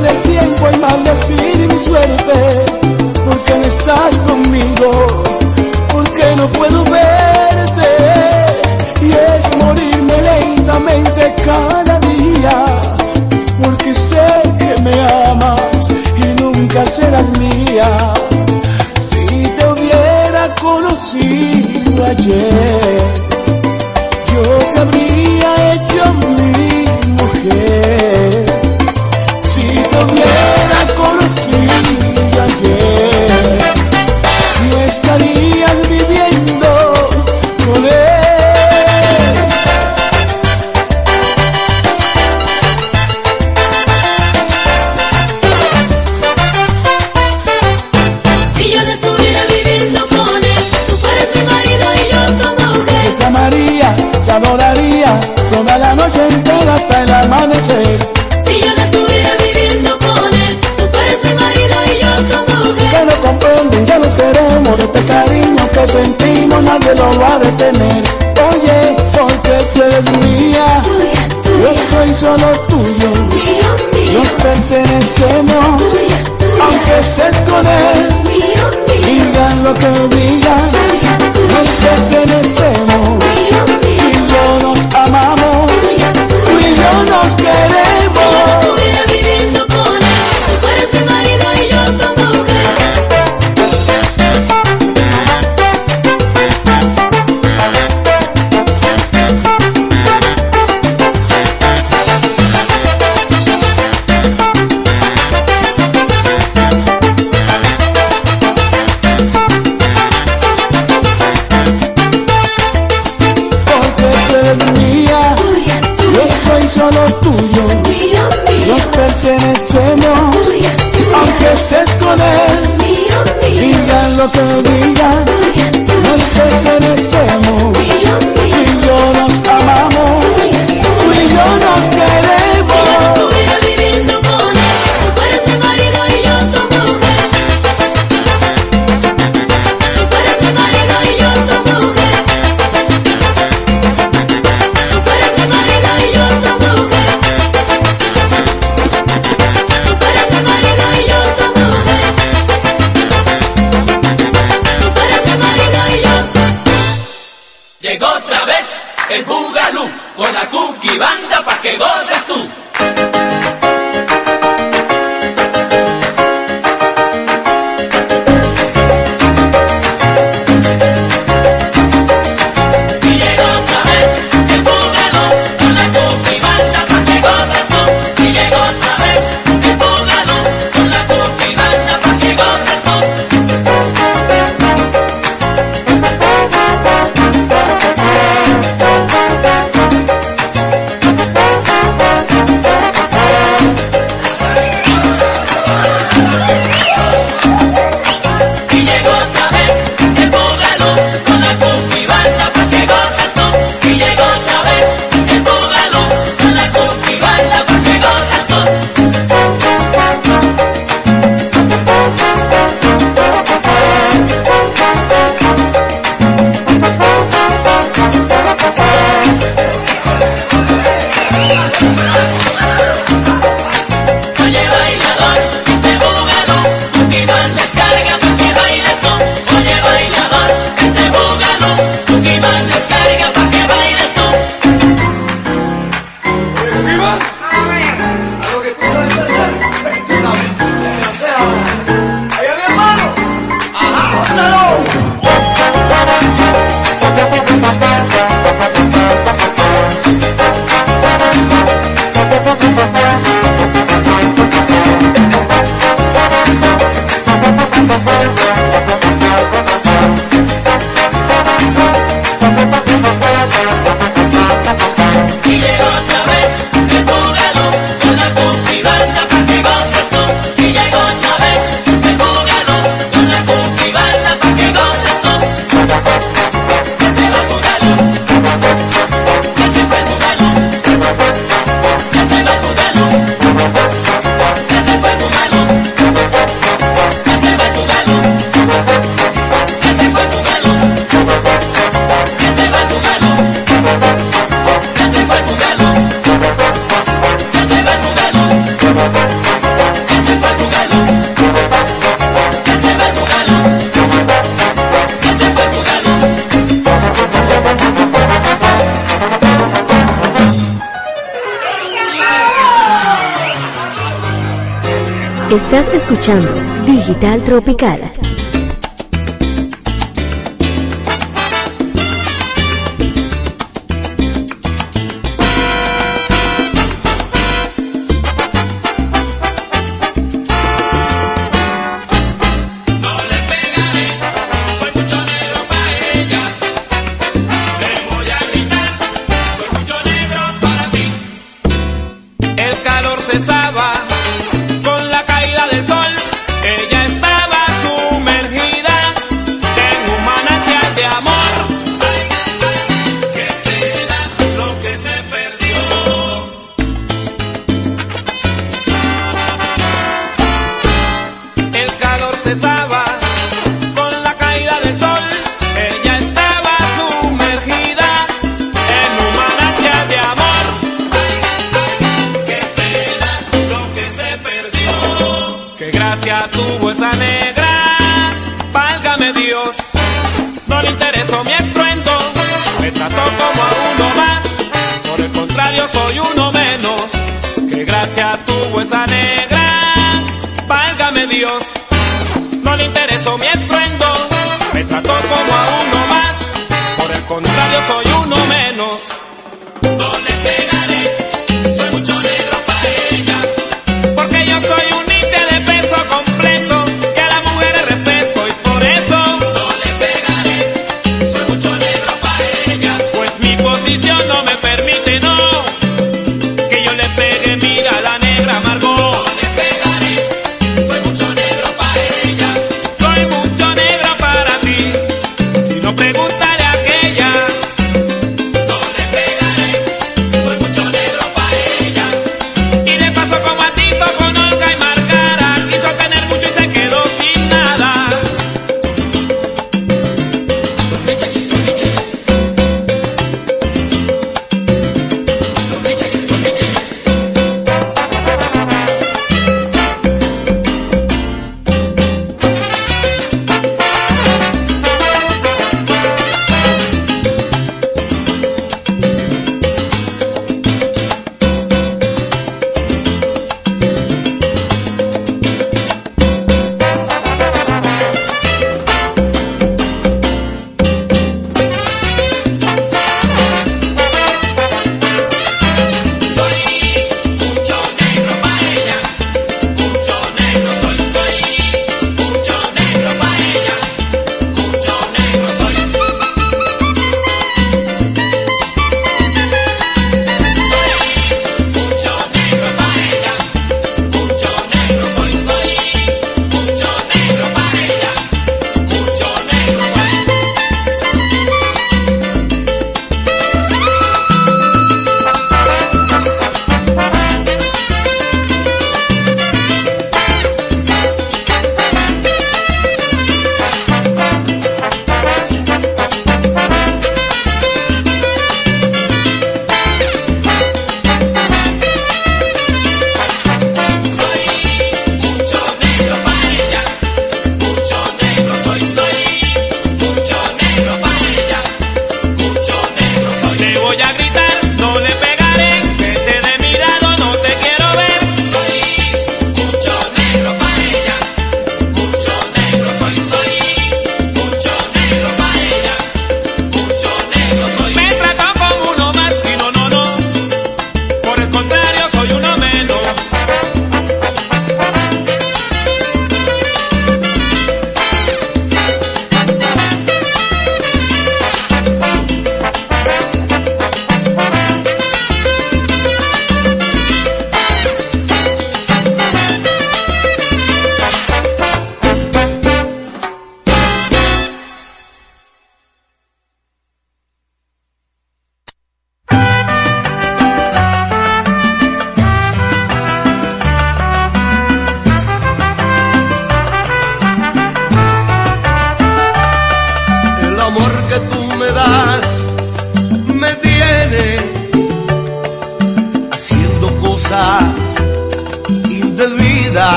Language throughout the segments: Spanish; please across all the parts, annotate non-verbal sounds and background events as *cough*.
del tiempo y maldecir mi suerte, escuchando Digital Tropical.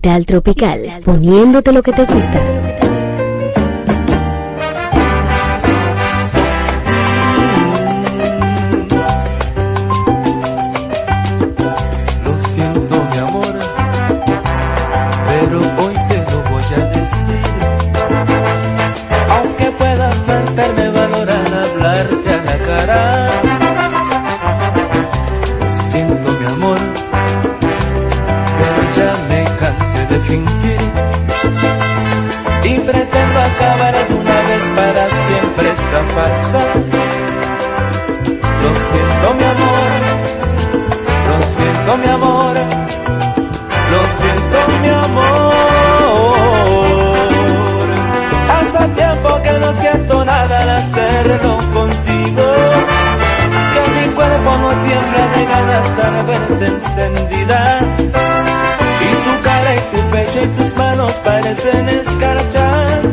Tropical, poniéndote lo que te gusta. Lo siento mi amor, lo siento mi amor, lo siento mi amor. Hace tiempo que no siento nada al hacerlo contigo. Que mi cuerpo no tiembla de ganas al verte encendida. Y tu cara y tu pecho y tus manos parecen escarchas.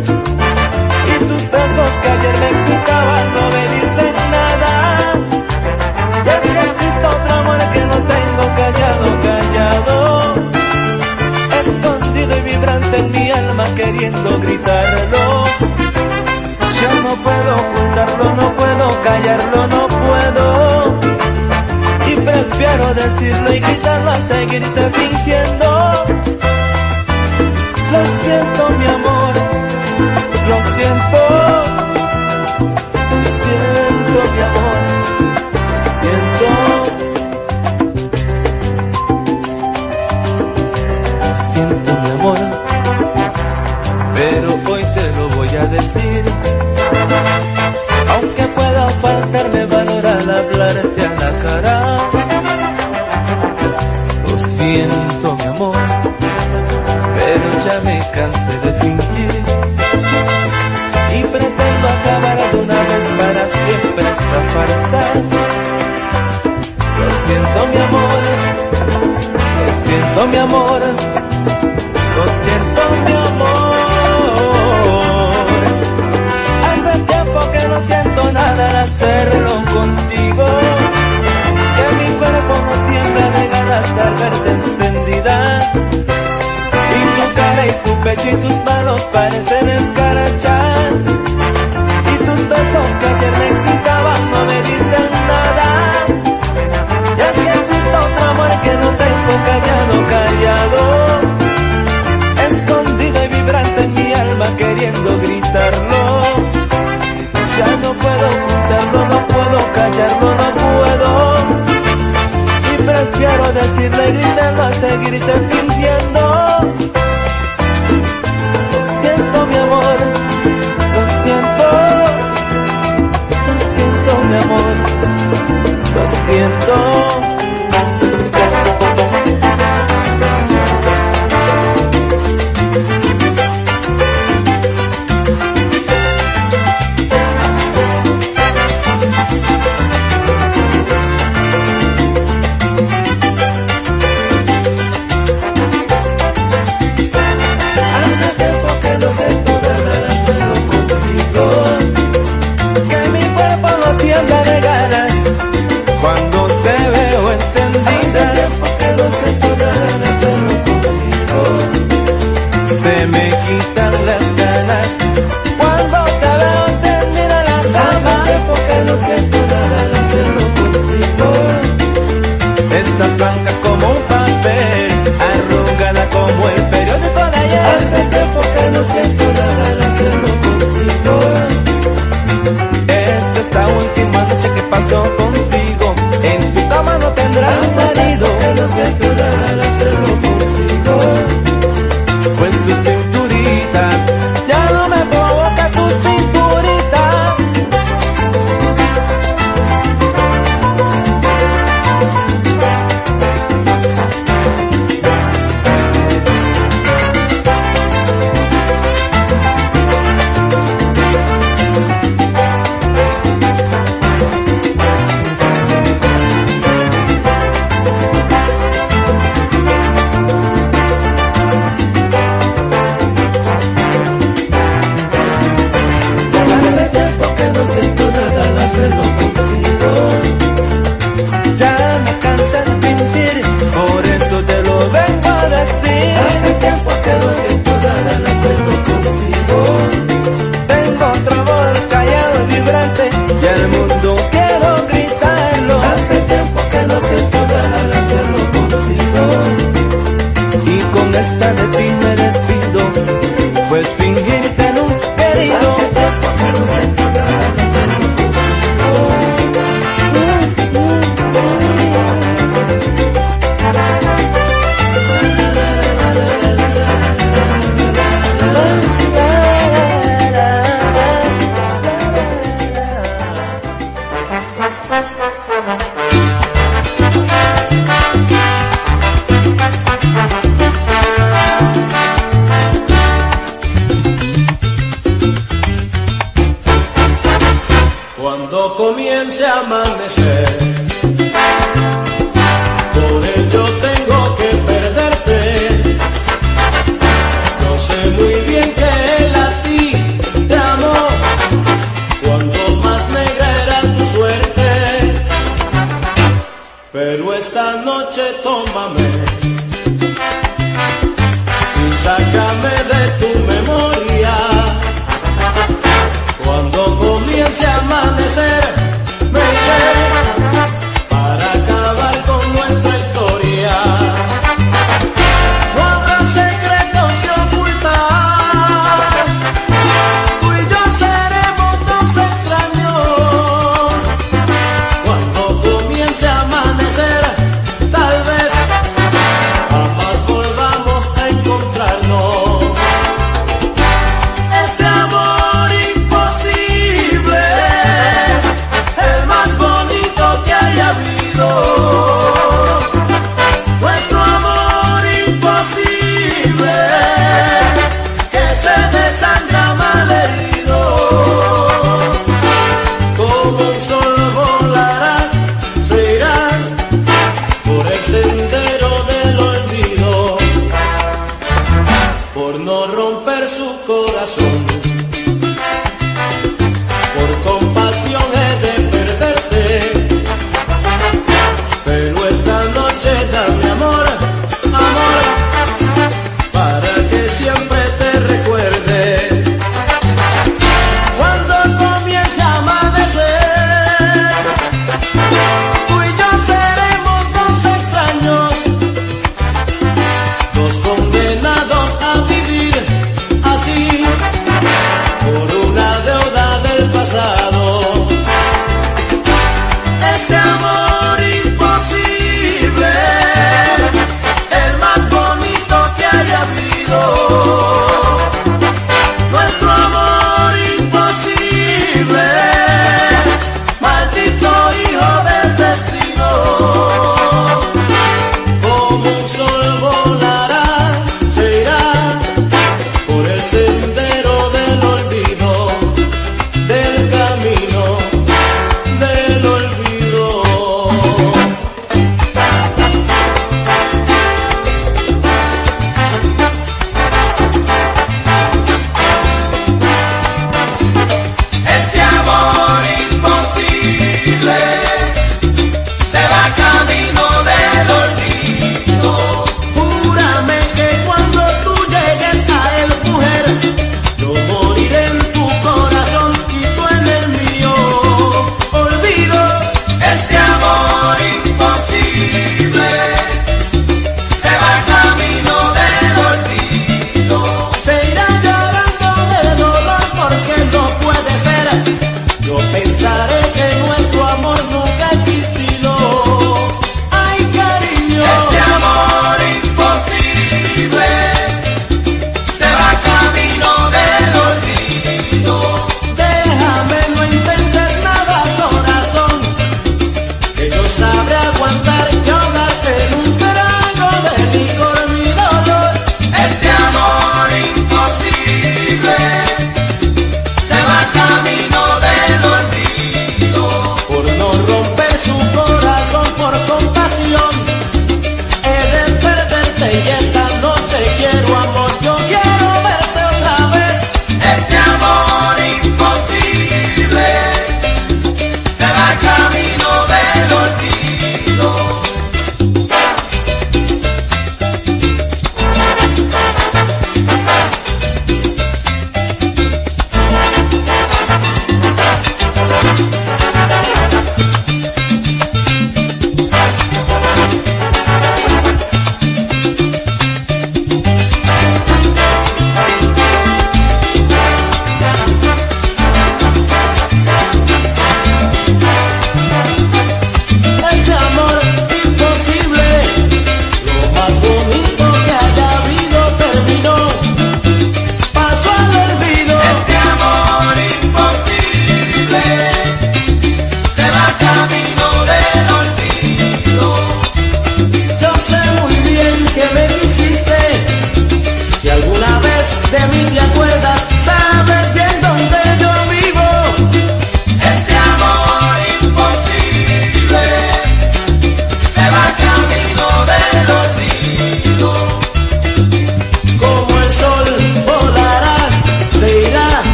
Y tus besos que ayer me excitaban no me queriendo gritarlo. Ya no puedo ocultarlo, no puedo callarlo, no puedo. Y prefiero decirlo y gritarlo a seguirte fingiendo. Lo siento mi amor, lo siento. Pero ya me cansé de fingir. Y pretendo acabar de una vez para siempre esta farsa. Lo siento mi amor, lo siento mi amor, lo siento mi amor. Hace tiempo que no siento nada al hacerlo contigo. Y tus manos parecen escarachas. Y tus besos que ayer me excitaban no me dicen nada. Y es que existe otro amor que no tengo callado, callado. Escondido y vibrante en mi alma queriendo gritarlo. Ya no puedo ocultarlo, no puedo callarlo, no puedo. Y prefiero decirle gritarlo a seguirte fingiendo. Siento.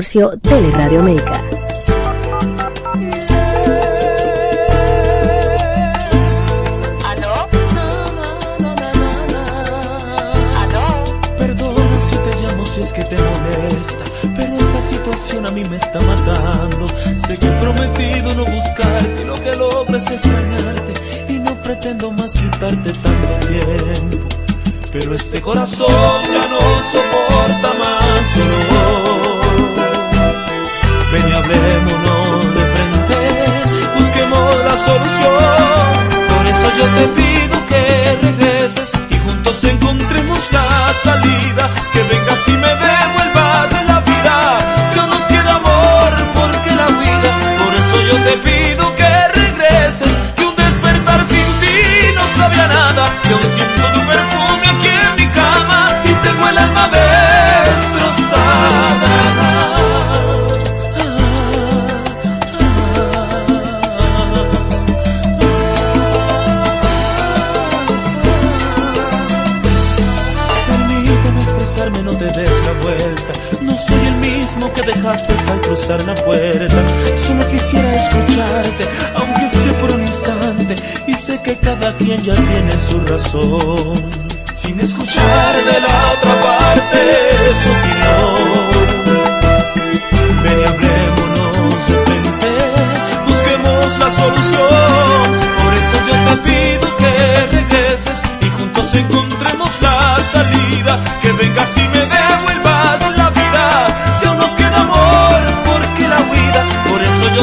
Consorcio Tele. yo te pido dejaste al cruzar la puerta. Solo quisiera escucharte, aunque sea por un instante, y sé que cada quien ya tiene su razón. Sin escuchar de la otra parte su opinión. Ven y hablémonos de frente, busquemos la solución. Por eso yo te pido que regreses y juntos encontremos la salida, que vengas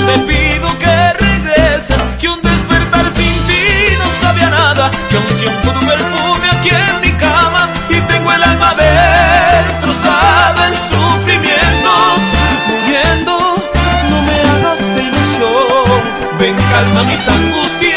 Te pido que regreses, que un despertar sin ti no sabía nada, que aún siento tu perfume aquí en mi cama y tengo el alma destrozada en sufrimientos, muriendo. No me hagas ilusión, ven calma mis angustias.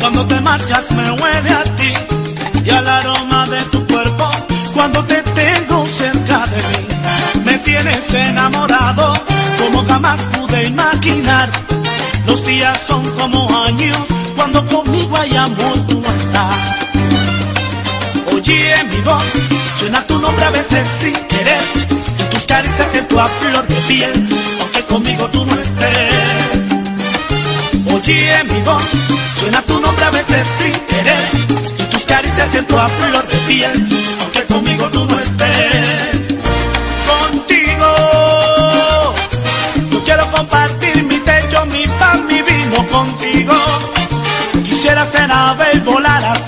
Cuando te marchas me huele a ti y al aroma de tu cuerpo, cuando te tengo cerca de mí. Me tienes enamorado como jamás pude imaginar. Los días son como años cuando conmigo hay amor tú no estás. Oye mi voz, suena tu nombre a veces sin querer y tus caricias siento a flor de piel, aunque conmigo tú no estés. Oye mi voz, suena tu nombre a veces sin querer y tus caricias siento a flor de piel, aunque conmigo tú no estés. Contigo, yo quiero compartir mi techo, mi pan, mi vino contigo. Quisiera ser ave y volar hacia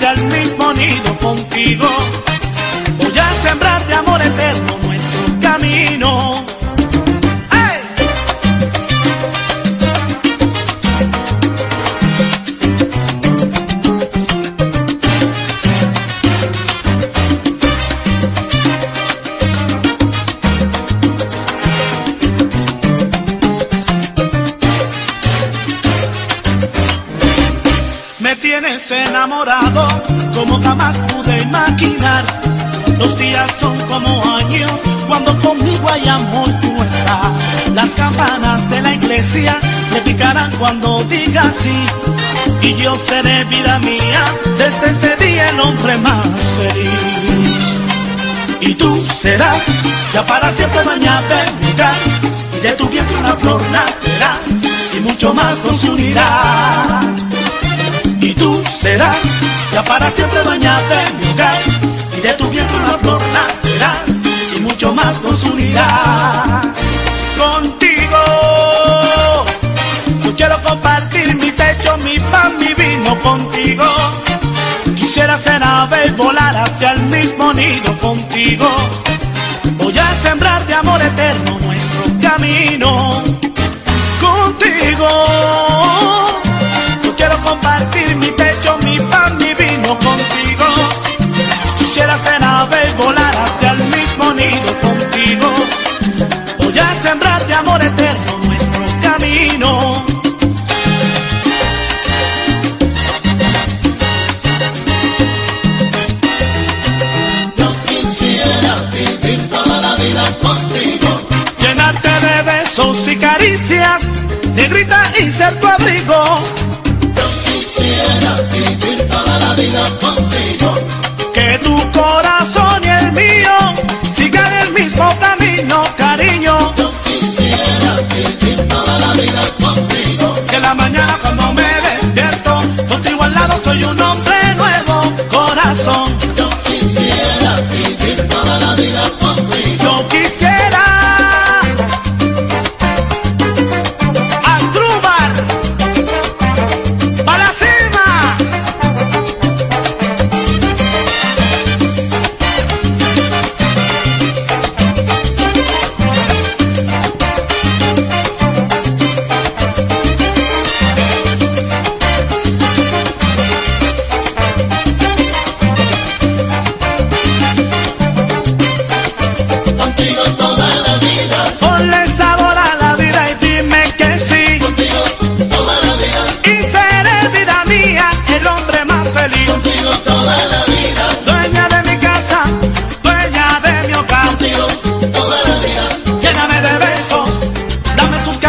jamás pude imaginar. Los días son como años cuando conmigo hay amor tú estás. Las campanas de la iglesia me picarán cuando diga sí. Y yo seré vida mía desde ese día el hombre más feliz. Y tú serás ya para siempre dueña de. Y de tu vientre una flor nacerá y mucho más nos unirá y tú serás ya para siempre dueña de mi hogar y de tu vientre una flor nacerá y mucho más nos unirá contigo yo quiero compartir mi techo mi pan mi vino contigo. Quisiera ser ave y volar hacia el mismo nido contigo. Voy a sembrar de amor eterno nuestro camino. Contigo nido contigo. Voy a sembrar de amor eterno nuestro camino. Yo quisiera vivir toda la vida contigo. Llenarte de besos y caricias, negrita y ser tu abrigo. Yo quisiera vivir toda la vida contigo.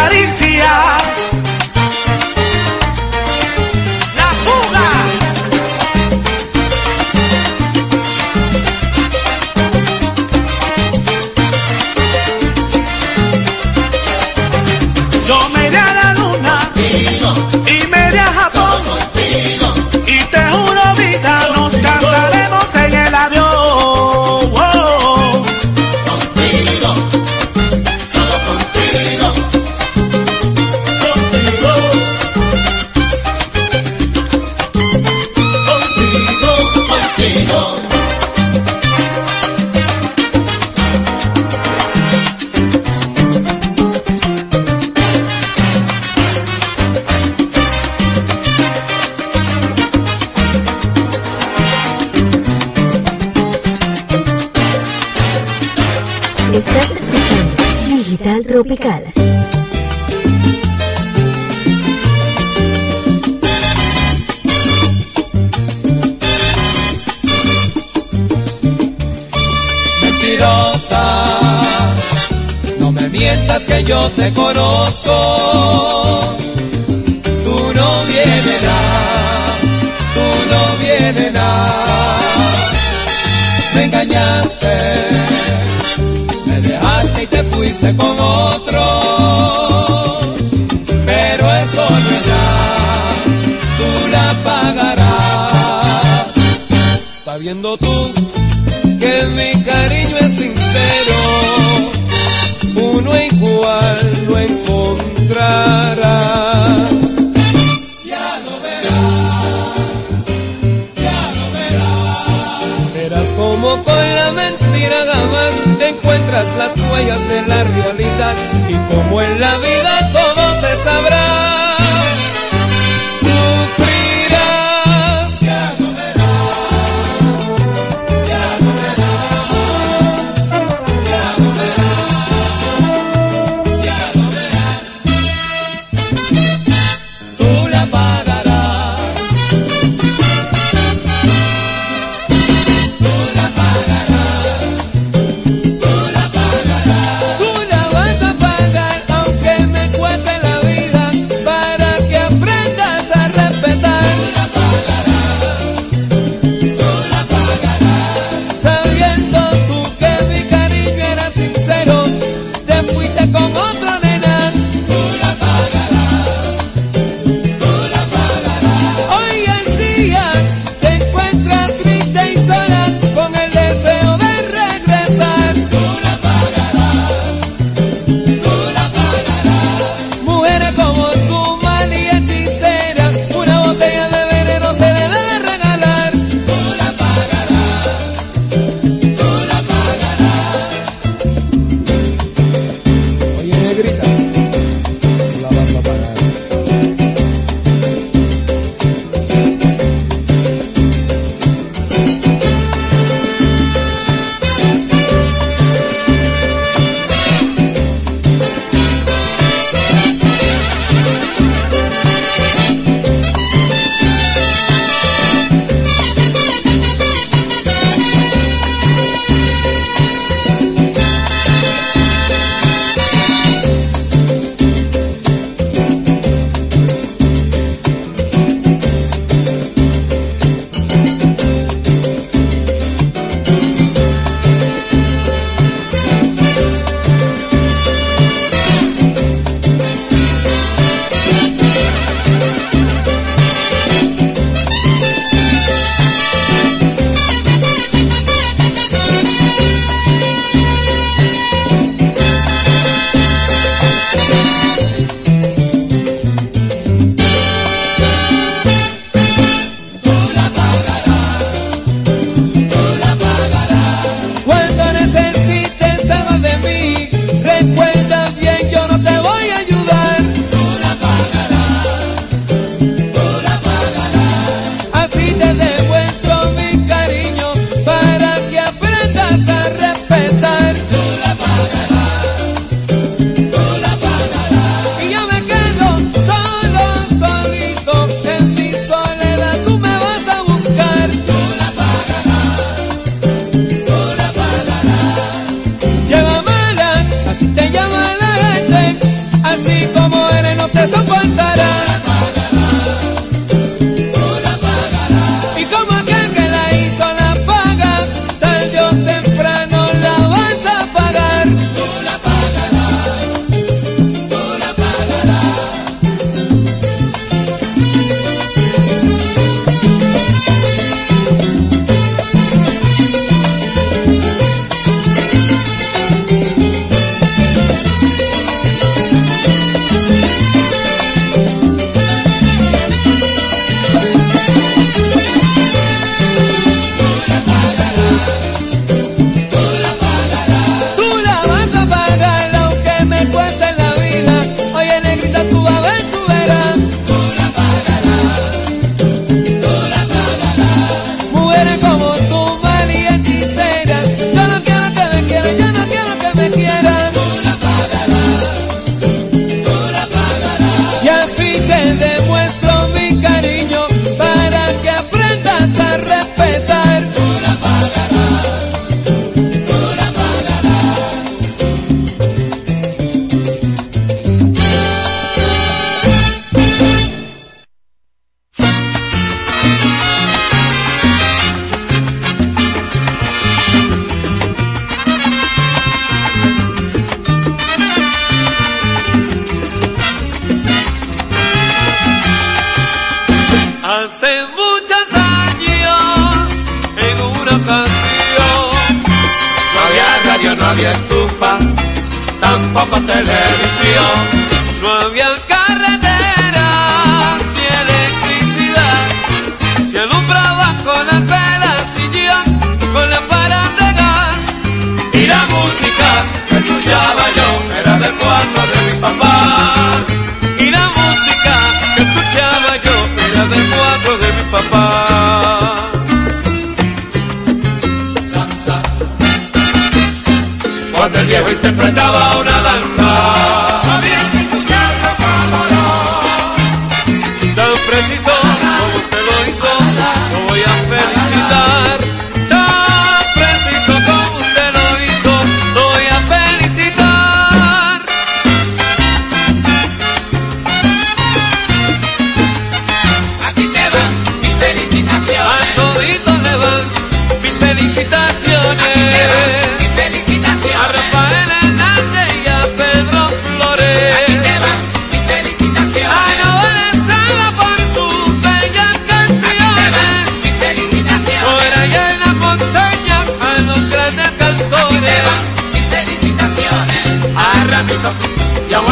Paris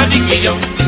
y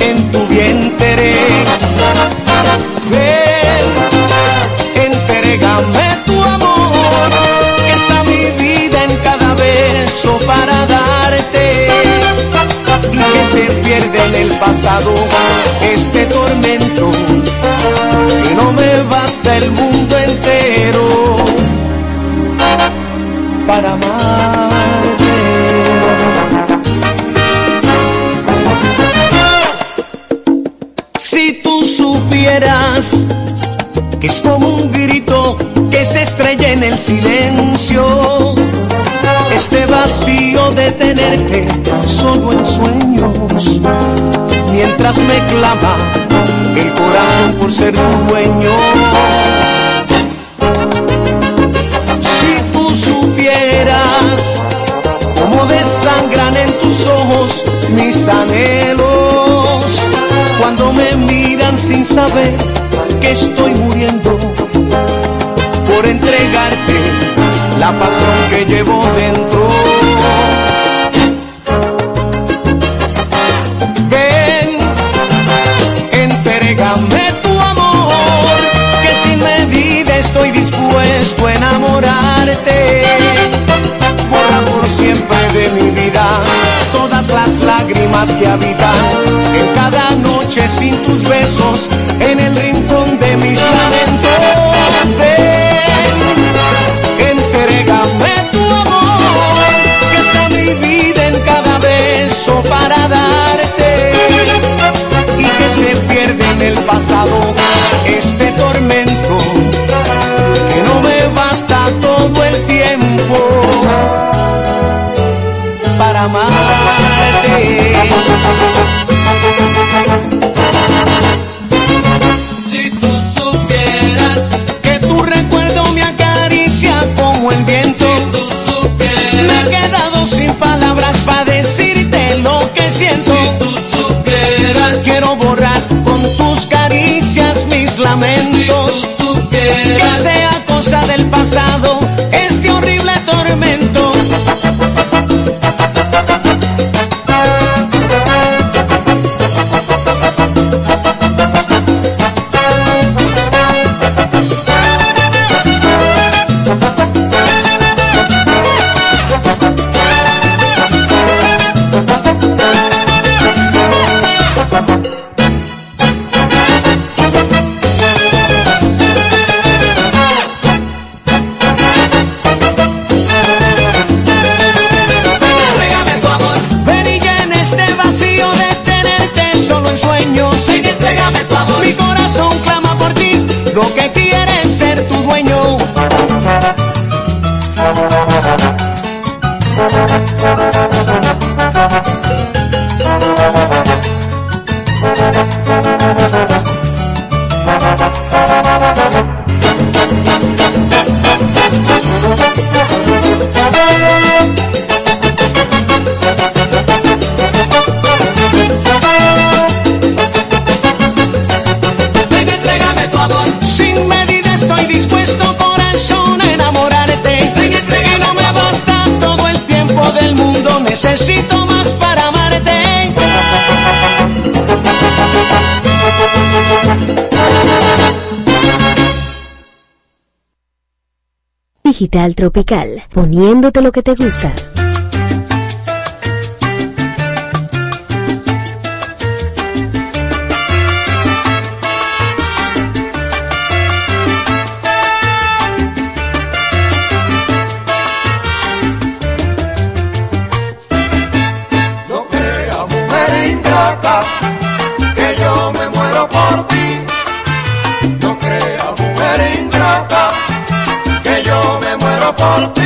en tu vientre. Ven, entrégame tu amor, que está mi vida en cada beso para darte. Y que se pierde en el pasado este tormento, que no me basta el mundo entero para amarte. Es como un grito que se estrella en el silencio, este vacío de tenerte solo en sueños, mientras me clama el corazón por ser tu dueño. Si tú supieras cómo desangran en tus ojos mis anhelos, sin saber que estoy muriendo por entregarte la pasión que llevo dentro. Que habitan en cada noche sin tus besos en el rincón de mis lamentos. Ven, entrégame tu amor, que está mi vida en cada beso para darte y que se pierde en el pasado este tormento que no me basta todo el tiempo para amarte. Si tú supieras, Que tu recuerdo me acaricia como el viento. tú Me he quedado sin palabras para decirte lo que siento. tú supieras, Quiero borrar con tus caricias mis tú lamentos. Que sea cosa del pasado Digital Tropical, poniéndote lo que te gusta. Por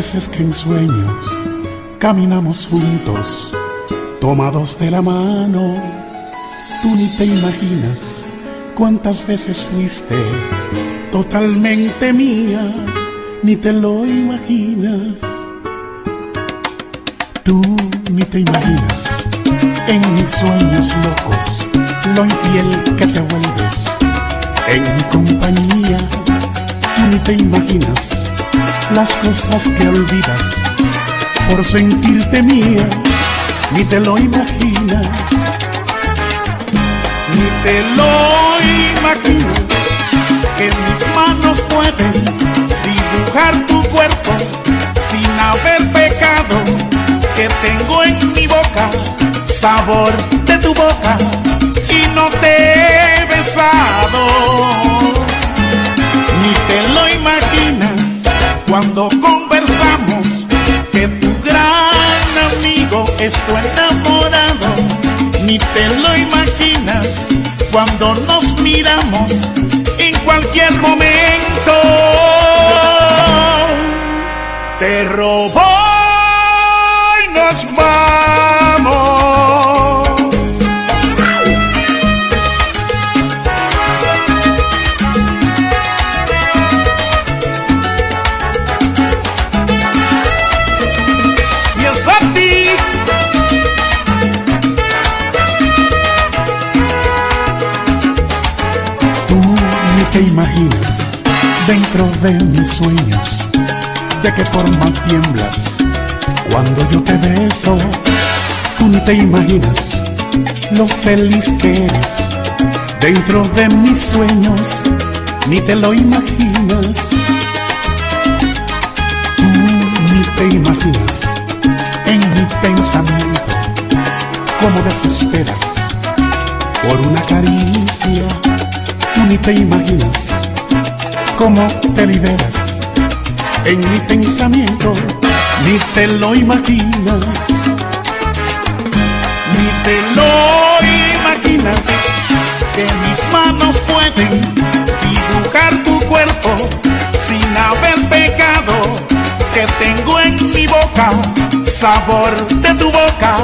veces que en sueños caminamos juntos, tomados de la mano. Tú ni te imaginas cuántas veces fuiste totalmente mía, ni te lo imaginas. Tú ni te imaginas en mis sueños locos lo infiel que te vuelves en mi compañía. Tú ni te imaginas las cosas que olvidas por sentirte mía, ni te lo imaginas, ni te lo imaginas que mis manos pueden dibujar tu cuerpo sin haber pecado, que tengo en mi boca sabor de tu boca y no te he besado, cuando conversamos que tu gran amigo es tu enamorado, ni te lo imaginas cuando nos miramos en cualquier momento. Te robó de mis sueños de qué forma tiemblas cuando yo te beso. Tú ni te imaginas lo feliz que eres dentro de mis sueños, ni te lo imaginas. Tú ni te imaginas en mi pensamiento cómo desesperas por una caricia. Tú ni te imaginas cómo te liberas en mi pensamiento, ni te lo imaginas, ni te lo imaginas. Que mis manos pueden dibujar tu cuerpo sin haber pecado, que tengo en mi boca sabor de tu boca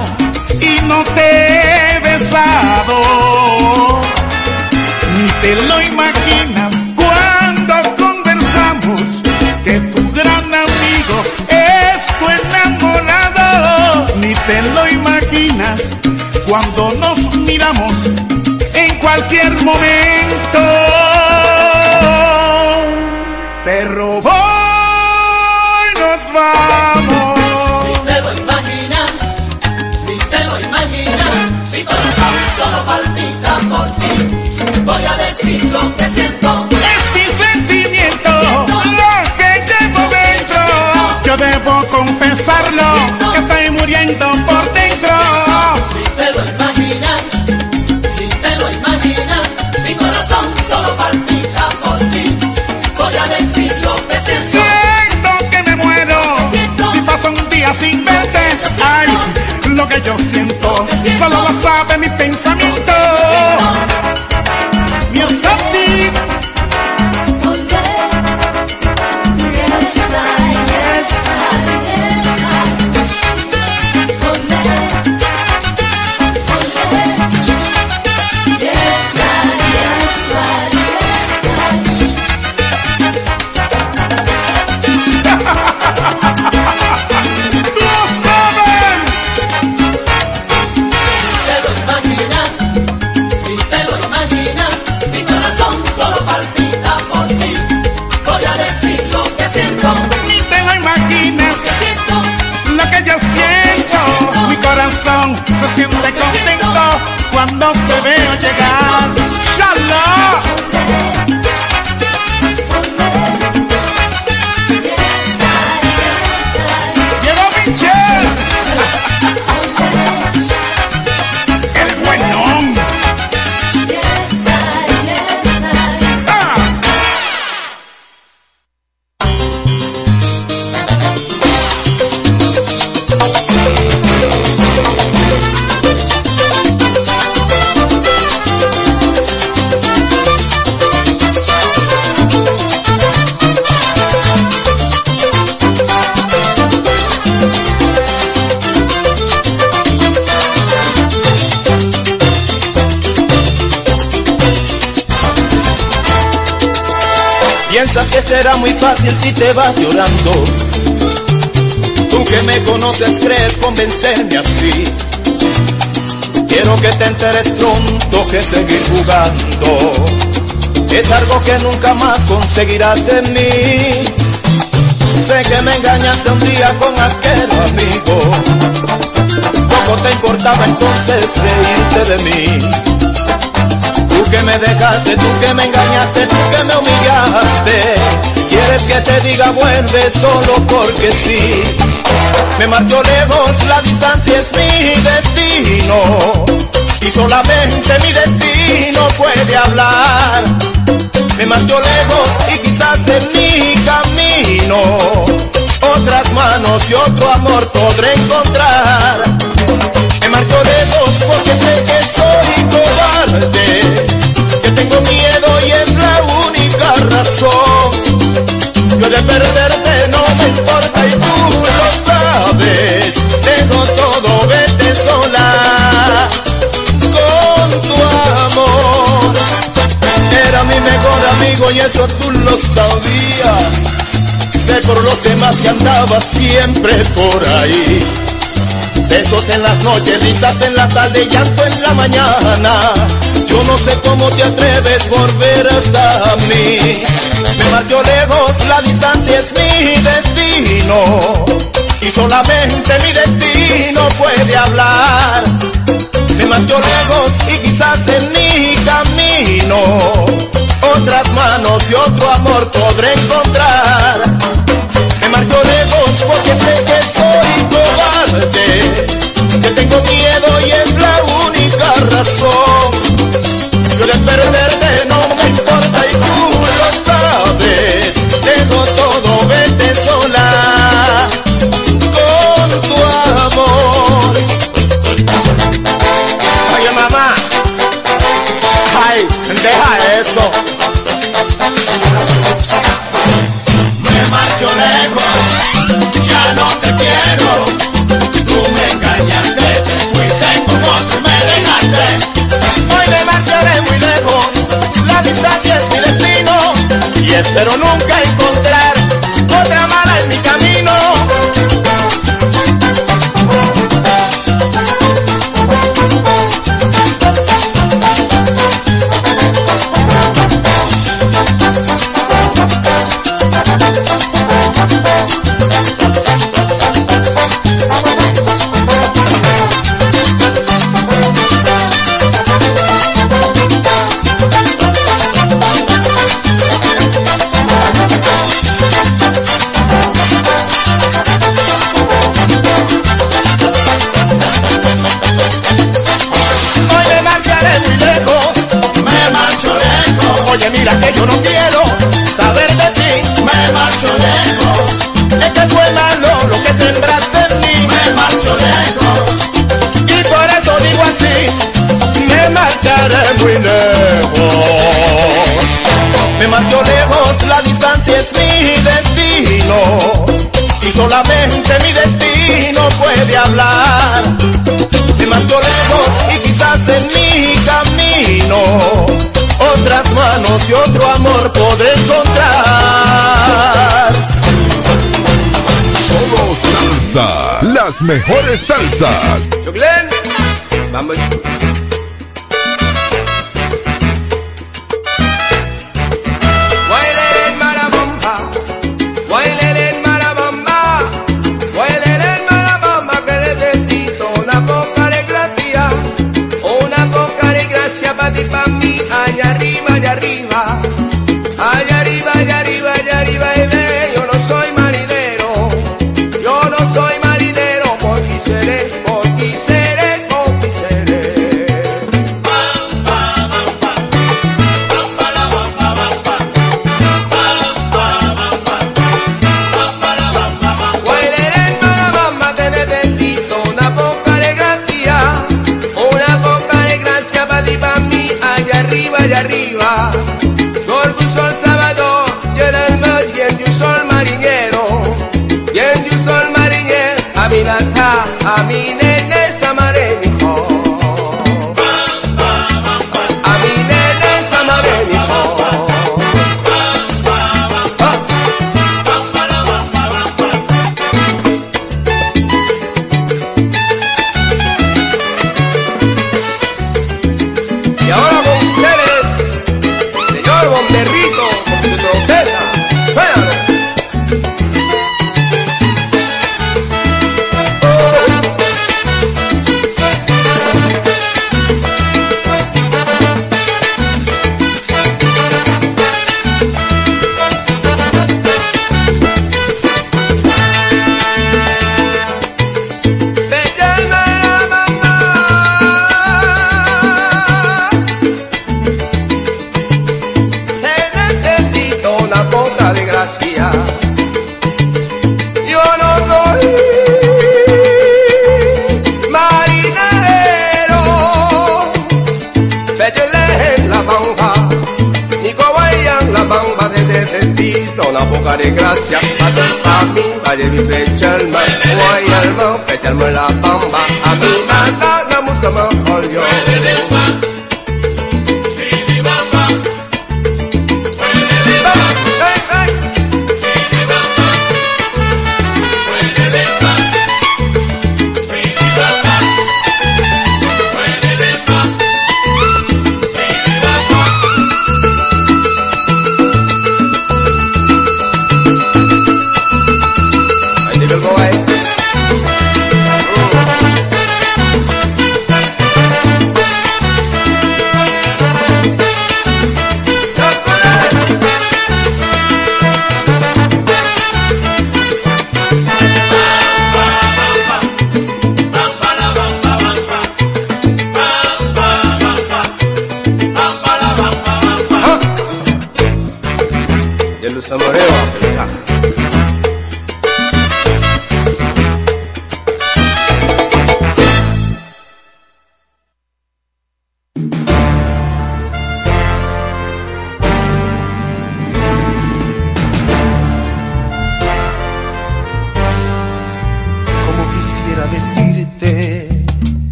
y no te he besado. Ni te lo imaginas cuando nos miramos en cualquier momento. Te robó y nos vamos. Ni te lo imaginas, ni te lo imaginas, mi corazón solo palpita por ti. Voy a decir lo que siento. Es mi sentimiento, lo que llevo dentro. Yo debo confesarlo, que estoy muriendo por lo que yo siento, solo lo sabe mi pensamiento. Si te vas llorando. Tú que me conoces crees convencerme así. Quiero que te enteres pronto que seguir jugando es algo que nunca más conseguirás de mí. Sé que me engañaste un día con aquel amigo. Poco te importaba entonces reírte de mí. Tú que me dejaste, tú que me engañaste, tú que me humillaste. Quieres que te diga vuelve solo porque sí. Me marchó lejos, la distancia es mi destino. Y solamente mi destino puede hablar. Me marchó lejos y quizás en mi camino otras manos y otro amor podré encontrar. Me marchó lejos porque sé que soy cobarde, mejor amigo y eso tú lo sabías. Sé por los demás que andaba siempre por ahí. Besos en las noches, risas en la tarde, llanto en la mañana. Yo no sé cómo te atreves volver hasta mí. Me marchó lejos, la distancia es mi destino. Y solamente mi destino puede hablar. Me marchó lejos y quizás en mi camino otras manos y otro amor podré encontrar. Ya no te quiero. Tú me engañaste, te fuiste como tú me dejaste. Hoy me marcharé muy lejos, la distancia es mi destino y espero nunca amor podré encontrar. Solo salsa. Las mejores salsas. Glenn, vamos.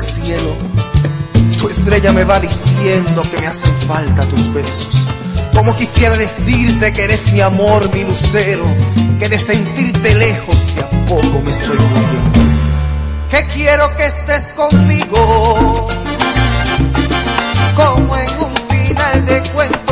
cielo. Tu estrella me va diciendo que me hacen falta tus besos. Como quisiera decirte que eres mi amor, mi lucero, que de sentirte lejos de a poco me estoy muriendo. Que quiero que estés conmigo, como en un final de cuentas.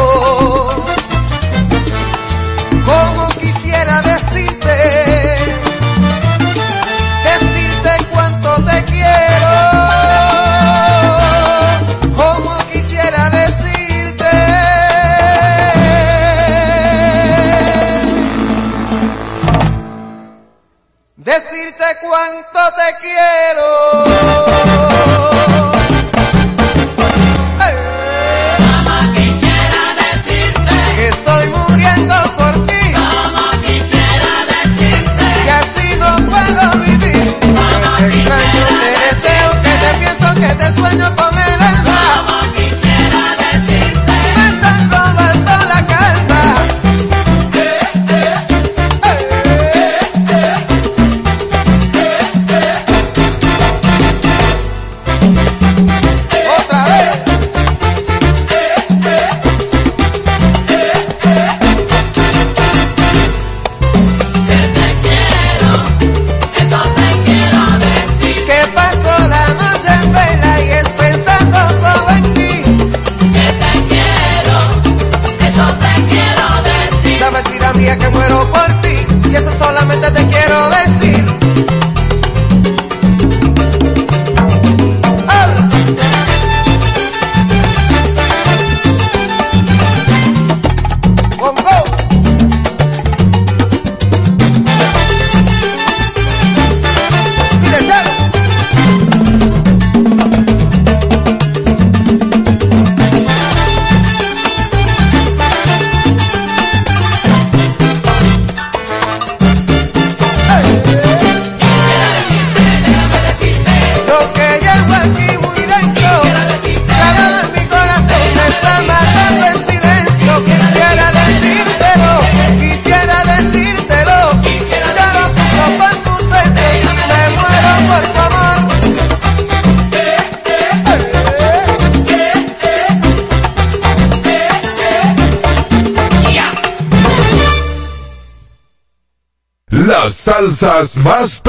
Salsas más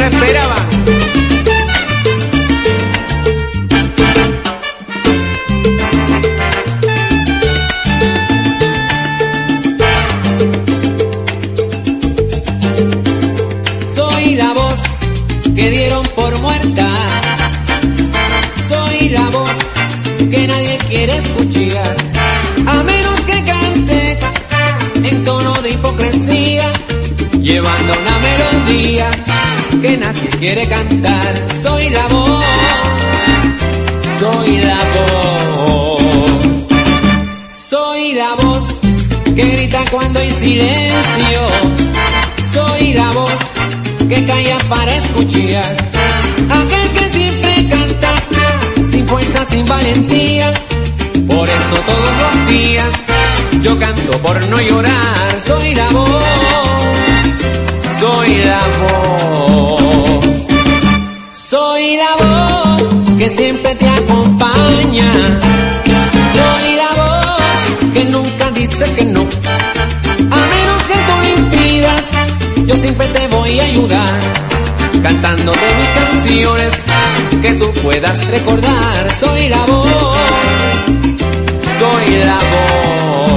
no esperaba. quiere cantar. Soy la voz, soy la voz, soy la voz que grita cuando hay silencio. Soy la voz que calla para escuchar. Aquel que siempre canta, sin fuerza, sin valentía. Por eso todos los días yo canto por no llorar. Soy la voz, soy la voz. que siempre te acompaña. Soy la voz que nunca dice que no. A menos que tú lo impidas, yo siempre te voy a ayudar. Cantándote mis canciones que tú puedas recordar. Soy la voz, soy la voz.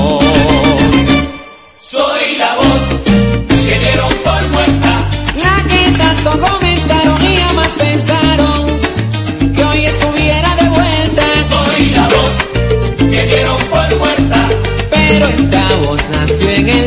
pero esta voz nació en el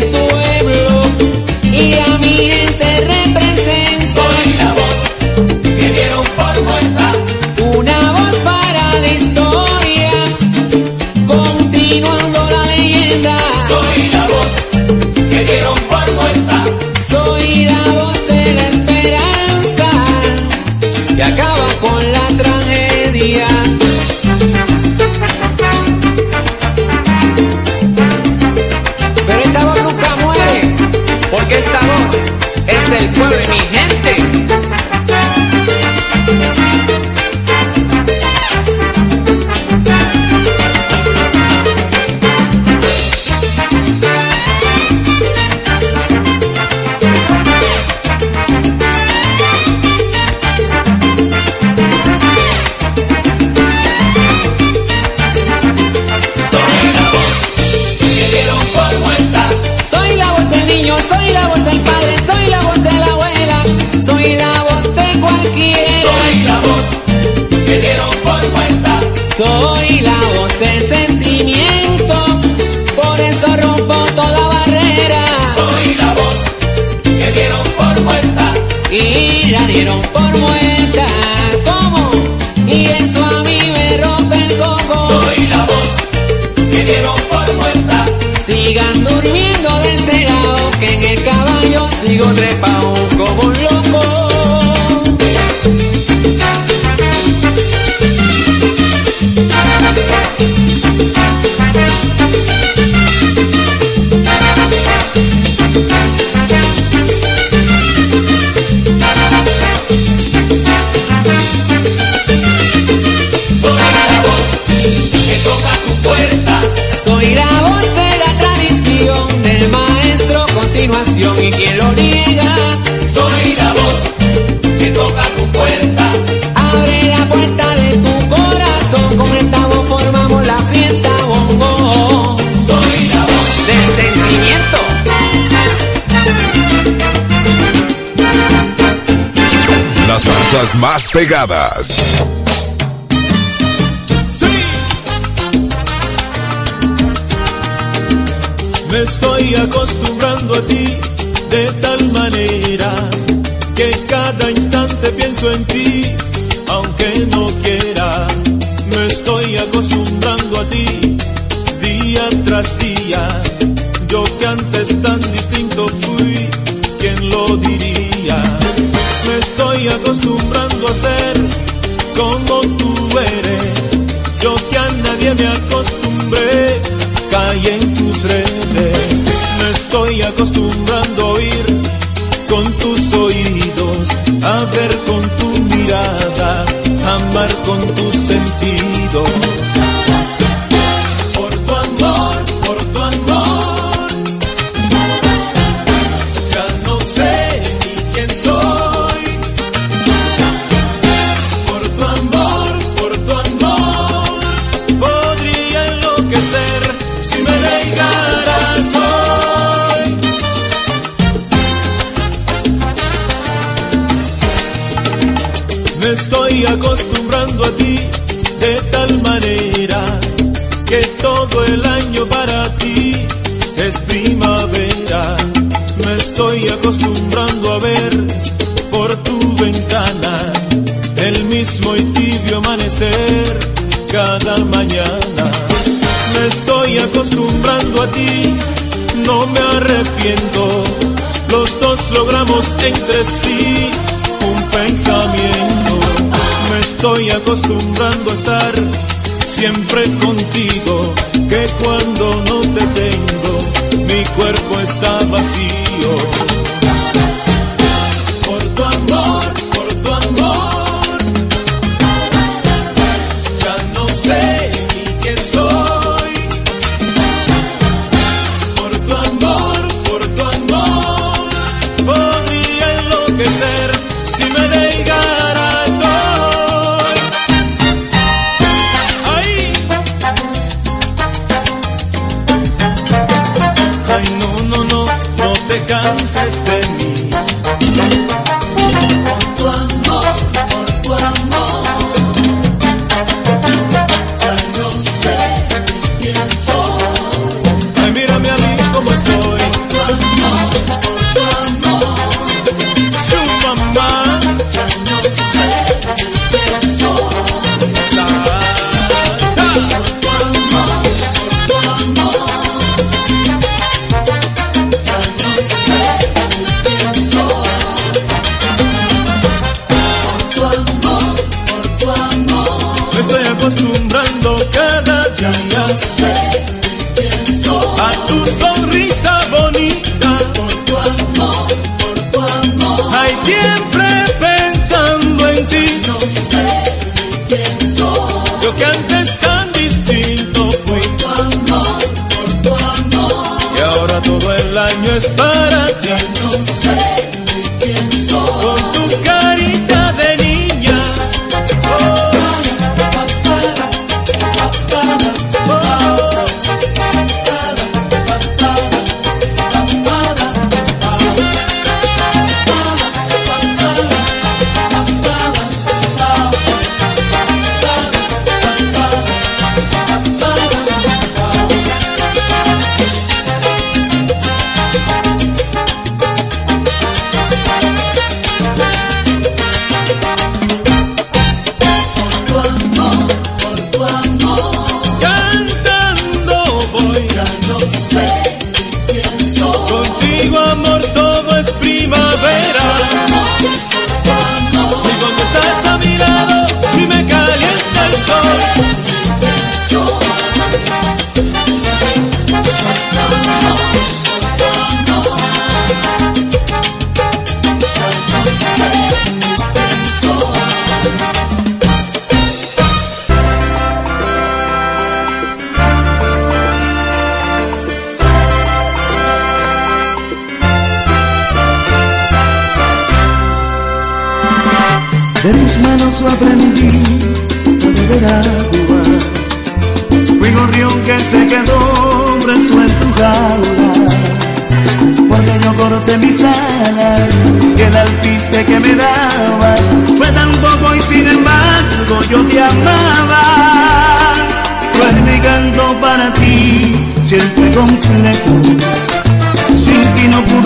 más pegadas. Sí. Me estoy acostumbrando a ti de tal manera que cada instante pienso en ti, aunque no quiera. Me estoy acostumbrando a ti día tras día quiero ser como tú.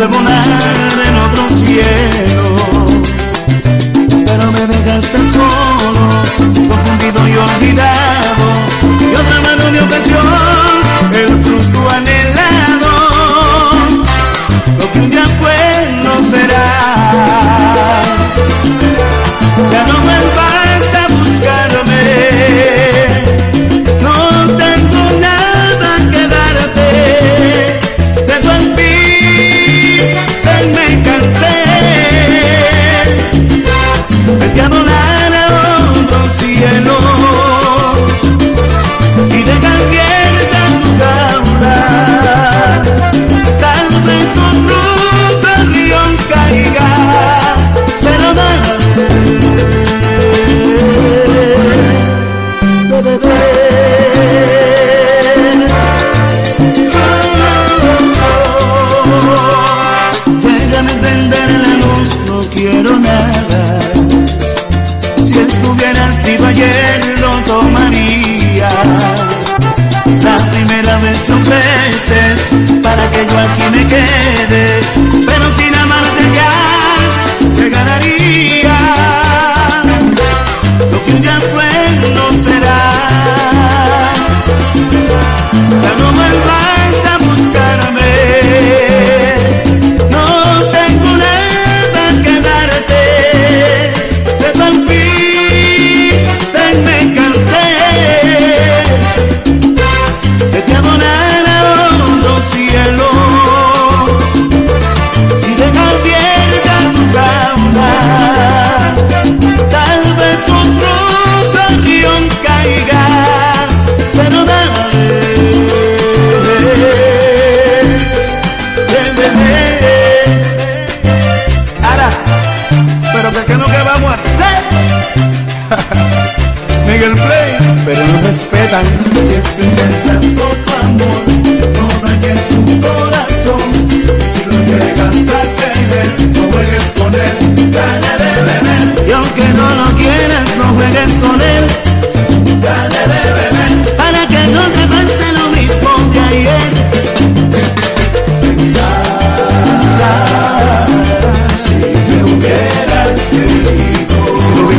Pude volar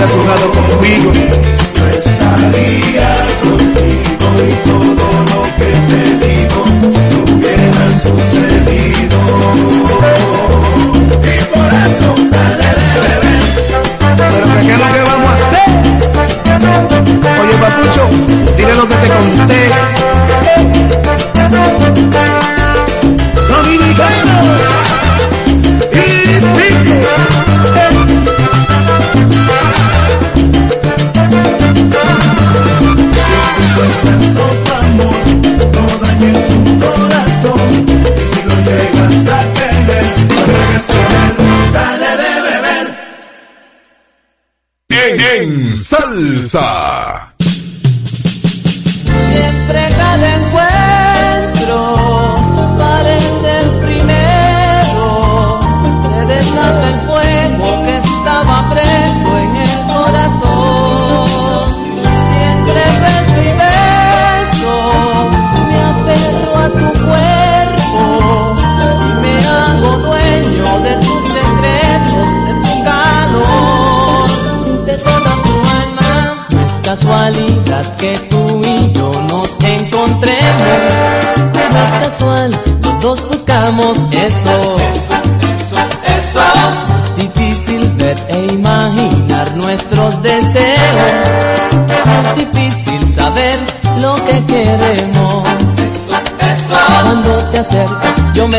has jugado Salsa.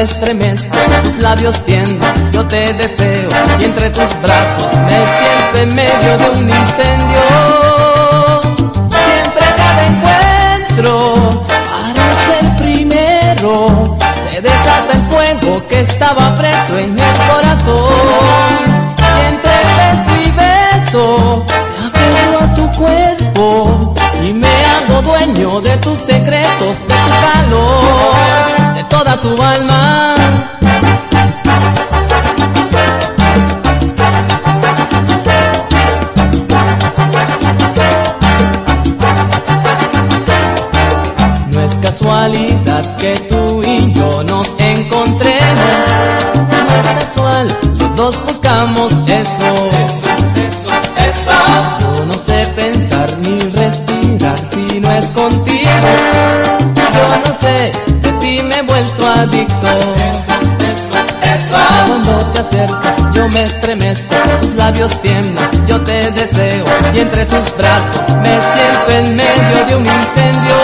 tus labios tiendo, yo te deseo y entre tus brazos me siento en medio de un incendio. Siempre cada encuentro parece el primero, se desata el fuego que estaba preso en el corazón. Y entre beso y beso me aferro a tu cuerpo y me hago dueño de tus secretos, de tu calor toda tu alma. No es casualidad que tú y yo nos encontremos. No es casual, los dos buscamos estremezco, tus labios tiemblan, yo te deseo y entre tus brazos me siento en medio de un incendio.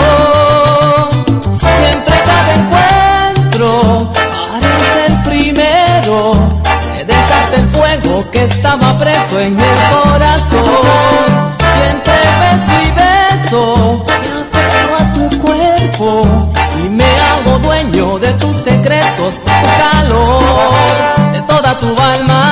Siempre cada encuentro, eres el primero que desata el fuego que estaba preso en el corazón. Y entre beso y beso me a tu cuerpo y me hago dueño de tus secretos, tu calor, de toda tu alma.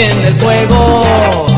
enciende el fuego.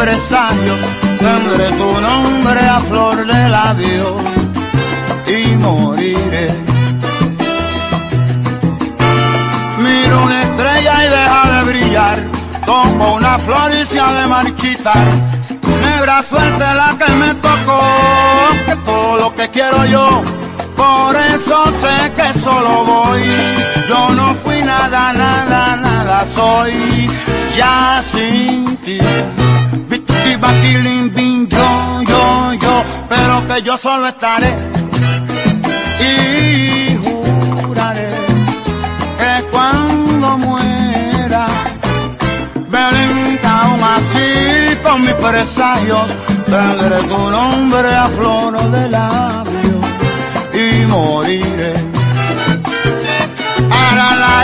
Presagios, tendré tu nombre a flor de labio y moriré. Miro una estrella y deja de brillar, toco una flor y se ha de marchitar. Negra suerte la que me tocó, que todo lo que quiero yo por eso sé que solo voy. Yo no fui nada, nada, nada soy. Ya sin ti. Bituki, baquilín, bin, yo, yo, yo. Pero que yo solo estaré. Y juraré que cuando muera, Belén, aún así con mis presagios, tendré tu nombre a flor de labio y moriré. Ahora la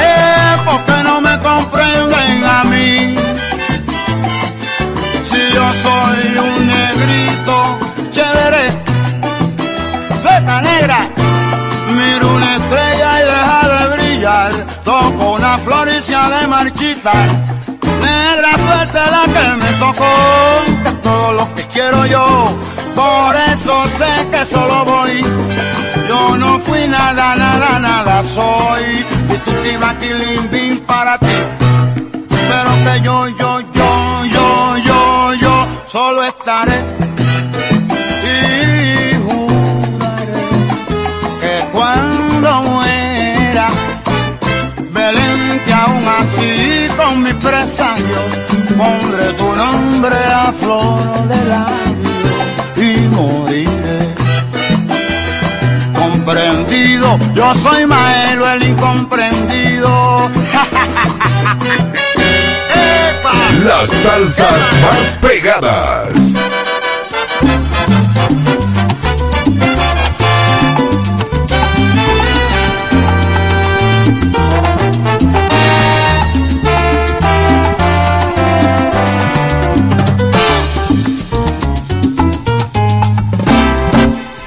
época no me comprenden a mí. Yo soy un negrito chévere, fleta negra, miro una estrella y deja de brillar. Toco una flor de marchitar. Negra suerte la que me tocó, todo lo que quiero yo. Por eso sé que solo voy. Yo no fui nada, nada, nada soy. Y tú te ibas para ti. Pero que yo, yo solo estaré. Y juraré que cuando muera, Belén, que aún así con mis presagios, pondré tu nombre a flor de labio y moriré comprendido. Yo soy Maelo el incomprendido. *laughs* Las salsas más pegadas.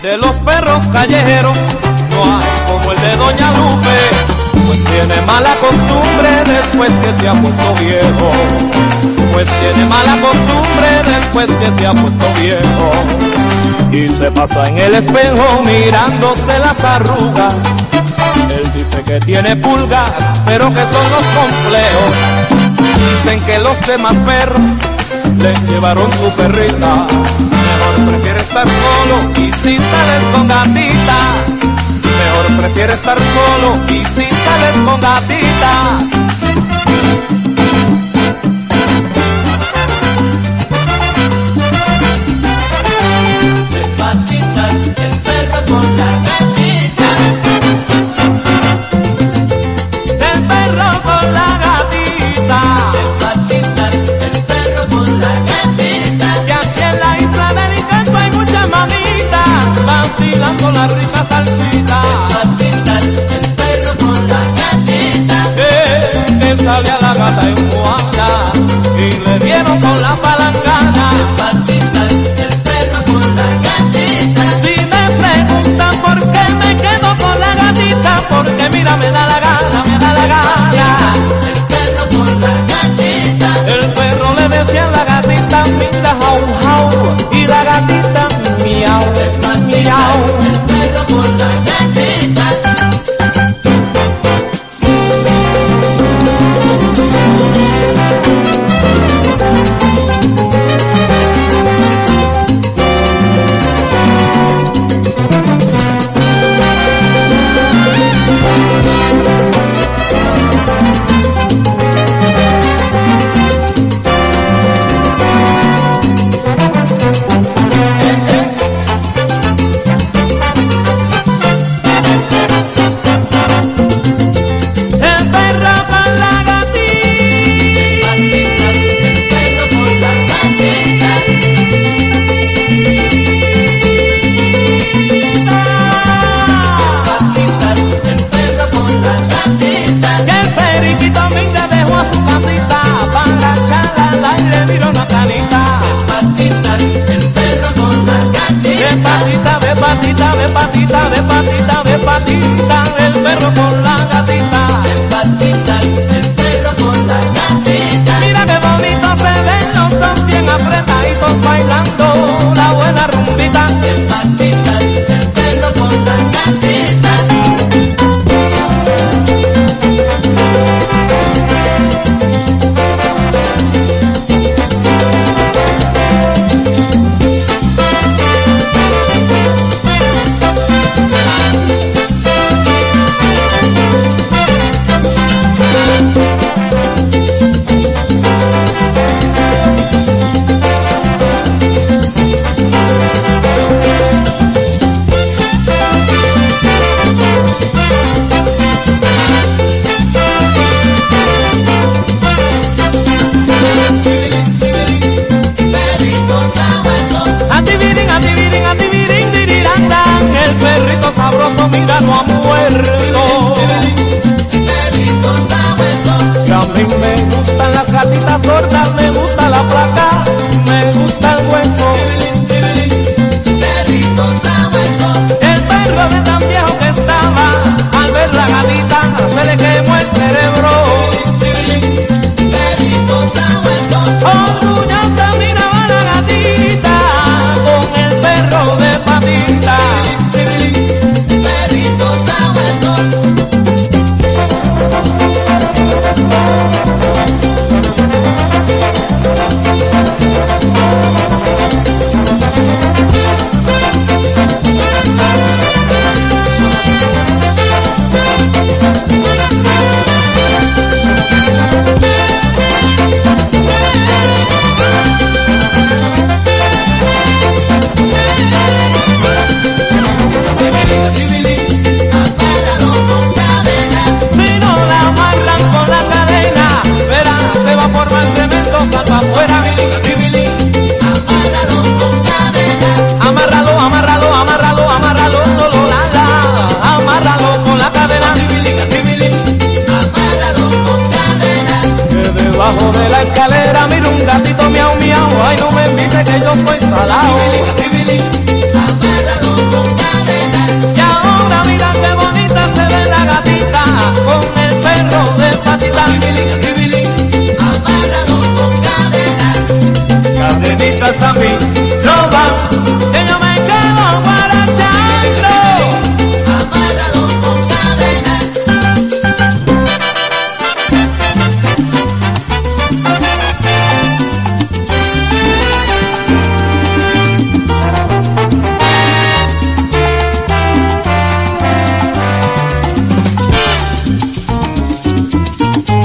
De los perros callejeros no hay como el de Doña Lupe, tiene mala costumbre después que se ha puesto viejo. Pues tiene mala costumbre después que se ha puesto viejo. Y se pasa en el espejo mirándose las arrugas. Él dice que tiene pulgas, pero que son los complejos. Dicen que los demás perros le llevaron su perrita. Mejor prefiere estar solo y si sales con gatitas. Prefiere estar solo y si sales con gatitas. El patita, el perro con la gatita. Vacilando la rica salsita. El patita, el perro con la gatita. Eh, que sale a la gata en Juana y le dieron con la palangana.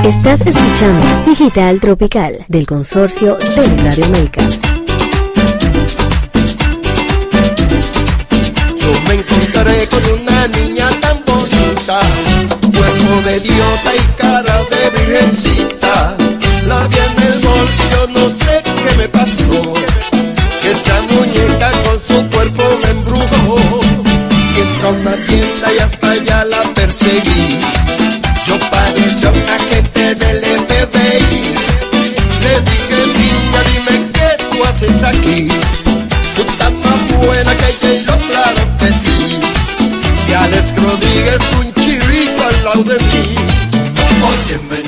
Estás escuchando Digital Tropical del consorcio de Radio América. Yo me encontraré con una niña tan bonita, cuerpo de diosa y cara de virgencita de mí.